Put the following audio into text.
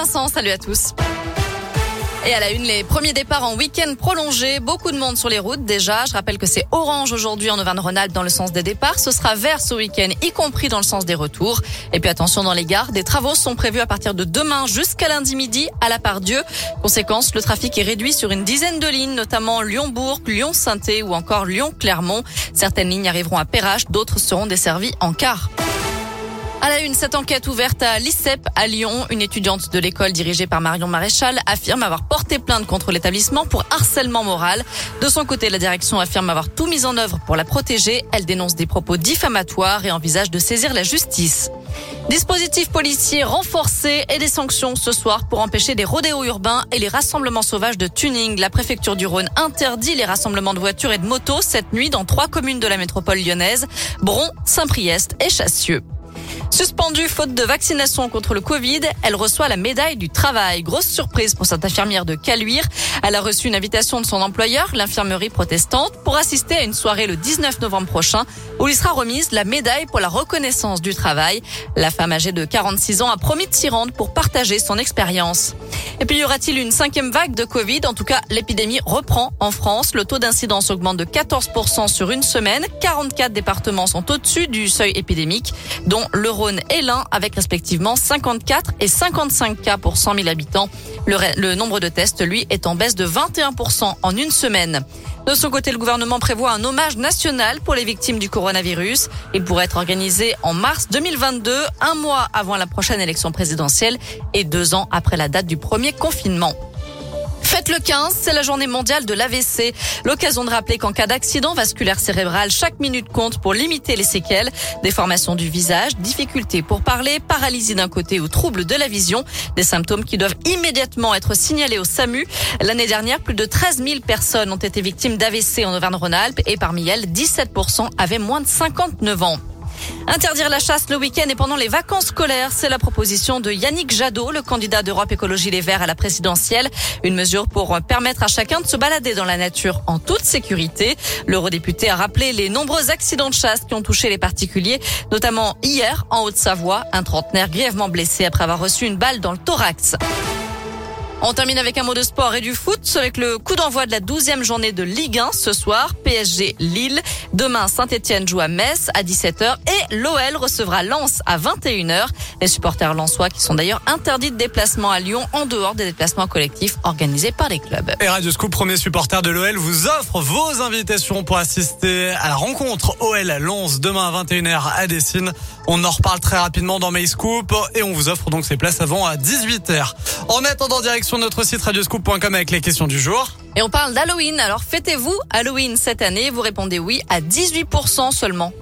Vincent, salut à tous. Et à la une, les premiers départs en week-end prolongé. Beaucoup de monde sur les routes déjà. Je rappelle que c'est orange aujourd'hui en Auvergne-Rhône-Alpes dans le sens des départs. Ce sera vert ce week-end, y compris dans le sens des retours. Et puis attention dans les gares, des travaux sont prévus à partir de demain jusqu'à lundi midi à la part Dieu. Conséquence, le trafic est réduit sur une dizaine de lignes, notamment Lyon-Bourg, Lyon-Sainté ou encore Lyon-Clermont. Certaines lignes arriveront à Perrache, d'autres seront desservies en car. À la une, cette enquête ouverte à l'ICEP à Lyon, une étudiante de l'école dirigée par Marion Maréchal affirme avoir porté plainte contre l'établissement pour harcèlement moral. De son côté, la direction affirme avoir tout mis en œuvre pour la protéger. Elle dénonce des propos diffamatoires et envisage de saisir la justice. Dispositif policier renforcé et des sanctions ce soir pour empêcher les rodéos urbains et les rassemblements sauvages de tuning. La préfecture du Rhône interdit les rassemblements de voitures et de motos cette nuit dans trois communes de la métropole lyonnaise, Bron, Saint-Priest et Chassieux. Suspendue faute de vaccination contre le Covid, elle reçoit la médaille du travail. Grosse surprise pour cette infirmière de Caluire. Elle a reçu une invitation de son employeur, l'infirmerie protestante, pour assister à une soirée le 19 novembre prochain où lui sera remise la médaille pour la reconnaissance du travail. La femme âgée de 46 ans a promis de s'y rendre pour partager son expérience. Et puis y aura-t-il une cinquième vague de Covid? En tout cas, l'épidémie reprend en France. Le taux d'incidence augmente de 14% sur une semaine. 44 départements sont au-dessus du seuil épidémique, dont le Rhône et l'Ain, avec respectivement 54 et 55 cas pour 100 000 habitants. Le, le nombre de tests, lui, est en baisse de 21% en une semaine. De son côté, le gouvernement prévoit un hommage national pour les victimes du coronavirus. Il pourrait être organisé en mars 2022, un mois avant la prochaine élection présidentielle et deux ans après la date du premier confinement. Faites le 15, c'est la journée mondiale de l'AVC. L'occasion de rappeler qu'en cas d'accident vasculaire cérébral, chaque minute compte pour limiter les séquelles. Déformation du visage, difficultés pour parler, paralysie d'un côté ou trouble de la vision. Des symptômes qui doivent immédiatement être signalés au SAMU. L'année dernière, plus de 13 000 personnes ont été victimes d'AVC en Auvergne-Rhône-Alpes et parmi elles, 17% avaient moins de 59 ans. Interdire la chasse le week-end et pendant les vacances scolaires, c'est la proposition de Yannick Jadot, le candidat d'Europe Écologie Les Verts à la présidentielle. Une mesure pour permettre à chacun de se balader dans la nature en toute sécurité. L'eurodéputé a rappelé les nombreux accidents de chasse qui ont touché les particuliers, notamment hier en Haute-Savoie, un trentenaire grièvement blessé après avoir reçu une balle dans le thorax. On termine avec un mot de sport et du foot avec le coup d'envoi de la douzième journée de Ligue 1 ce soir. PSG Lille. Demain, Saint-Etienne joue à Metz à 17h et l'OL recevra Lens à 21h. Les supporters lensois qui sont d'ailleurs interdits de déplacement à Lyon en dehors des déplacements collectifs organisés par les clubs. Et Radio Scoop, premier supporter de l'OL, vous offre vos invitations pour assister à la rencontre OL Lens demain à 21h à Dessine. On en reparle très rapidement dans My Scoop et on vous offre donc ces places avant à 18h. En attendant, direction notre site radioscoop.com avec les questions du jour. Et on parle d'Halloween. Alors fêtez-vous Halloween cette année? Vous répondez oui à 18% seulement.